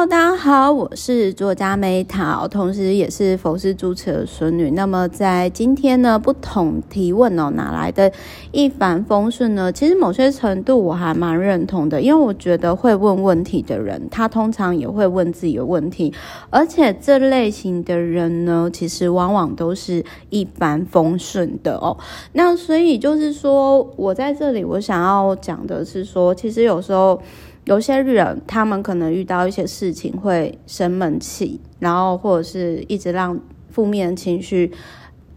大家好，我是作家梅桃同时也是佛系主持的孙女。那么在今天呢，不同提问哦，哪来的一帆风顺呢？其实某些程度我还蛮认同的，因为我觉得会问问题的人，他通常也会问自己的问题，而且这类型的人呢，其实往往都是一帆风顺的哦。那所以就是说，我在这里我想要讲的是说，其实有时候。有些人，他们可能遇到一些事情会生闷气，然后或者是一直让负面情绪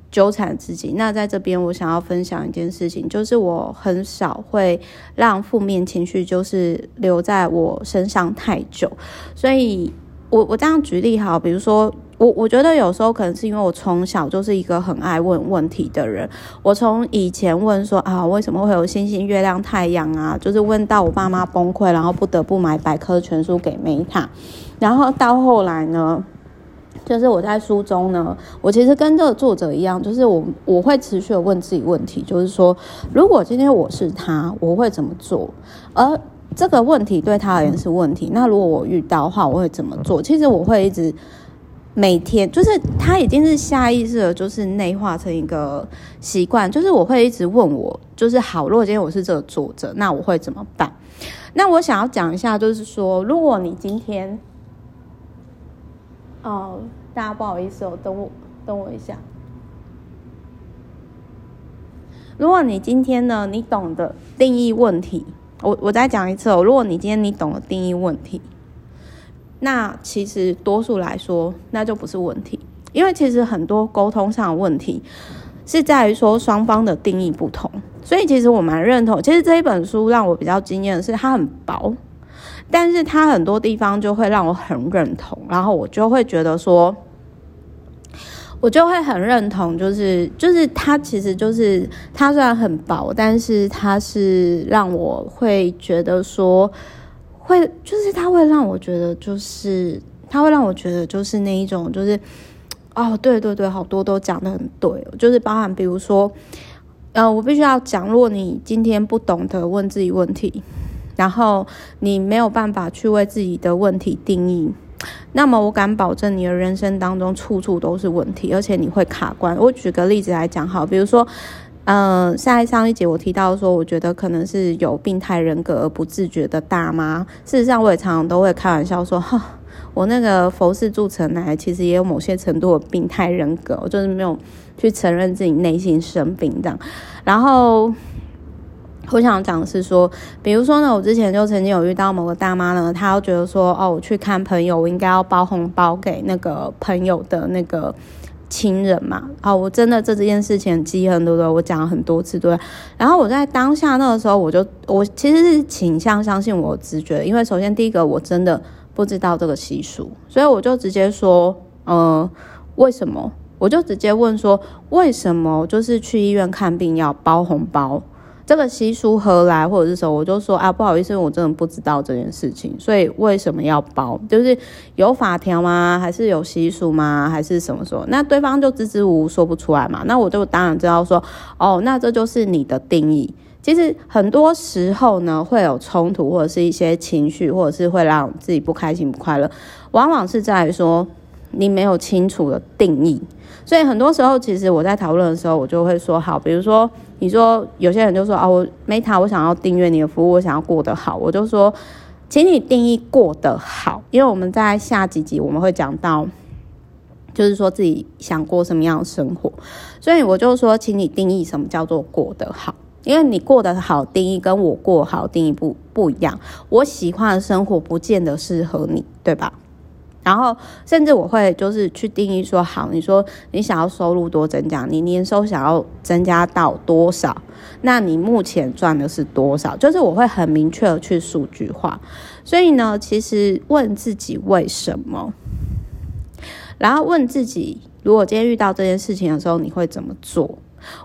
纠缠自己。那在这边，我想要分享一件事情，就是我很少会让负面情绪就是留在我身上太久。所以我我这样举例哈，比如说。我我觉得有时候可能是因为我从小就是一个很爱问问题的人。我从以前问说啊，为什么会有星星、月亮、太阳啊？就是问到我爸妈崩溃，然后不得不买百科全书给 Meta。然后到后来呢，就是我在书中呢，我其实跟这个作者一样，就是我我会持续的问自己问题，就是说，如果今天我是他，我会怎么做？而这个问题对他而言是问题，那如果我遇到的话，我会怎么做？其实我会一直。每天就是他已经是下意识的，就是内化成一个习惯，就是我会一直问我，就是好，如果今天我是这个作者，那我会怎么办？那我想要讲一下，就是说，如果你今天，哦，大家不好意思哦，等我等我一下。如果你今天呢，你懂得定义问题，我我再讲一次哦，如果你今天你懂得定义问题。那其实多数来说，那就不是问题，因为其实很多沟通上的问题是在于说双方的定义不同，所以其实我蛮认同。其实这一本书让我比较惊艳的是它很薄，但是它很多地方就会让我很认同，然后我就会觉得说，我就会很认同，就是就是它其实就是它虽然很薄，但是它是让我会觉得说。会就是他会让我觉得，就是他会让我觉得，就是那一种，就是哦，对对对，好多都讲得很对，就是包含比如说，呃，我必须要讲，如果你今天不懂得问自己问题，然后你没有办法去为自己的问题定义，那么我敢保证你的人生当中处处都是问题，而且你会卡关。我举个例子来讲，好，比如说。嗯，下一上一节我提到说，我觉得可能是有病态人格而不自觉的大妈。事实上，我也常常都会开玩笑说，哈，我那个佛系助成奶其实也有某些程度的病态人格，我就是没有去承认自己内心生病这样。然后，我想讲的是说，比如说呢，我之前就曾经有遇到某个大妈呢，她觉得说，哦，我去看朋友，我应该要包红包给那个朋友的那个。亲人嘛，啊，我真的这这件事情记恨，对不对？我讲了很多次，对。然后我在当下那个时候，我就我其实是倾向相信我直觉，因为首先第一个我真的不知道这个习俗，所以我就直接说，呃，为什么？我就直接问说，为什么就是去医院看病要包红包？这个习俗何来，或者是什么？我就说啊，不好意思，我真的不知道这件事情，所以为什么要包？就是有法条吗？还是有习俗吗？还是什么说？那对方就支支吾吾说不出来嘛。那我就当然知道说，哦，那这就是你的定义。其实很多时候呢，会有冲突，或者是一些情绪，或者是会让自己不开心、不快乐，往往是在于说你没有清楚的定义。所以很多时候，其实我在讨论的时候，我就会说好，比如说。你说有些人就说啊，我 Meta，我想要订阅你的服务，我想要过得好，我就说，请你定义过得好，因为我们在下几集我们会讲到，就是说自己想过什么样的生活，所以我就说，请你定义什么叫做过得好，因为你过得好定义跟我过好定义不不一样，我喜欢的生活不见得适合你，对吧？然后，甚至我会就是去定义说，好，你说你想要收入多增加，你年收想要增加到多少？那你目前赚的是多少？就是我会很明确的去数据化。所以呢，其实问自己为什么，然后问自己，如果今天遇到这件事情的时候，你会怎么做？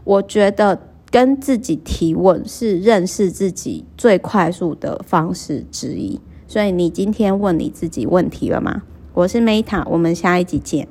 我觉得跟自己提问是认识自己最快速的方式之一。所以，你今天问你自己问题了吗？我是 Meta，我们下一集见。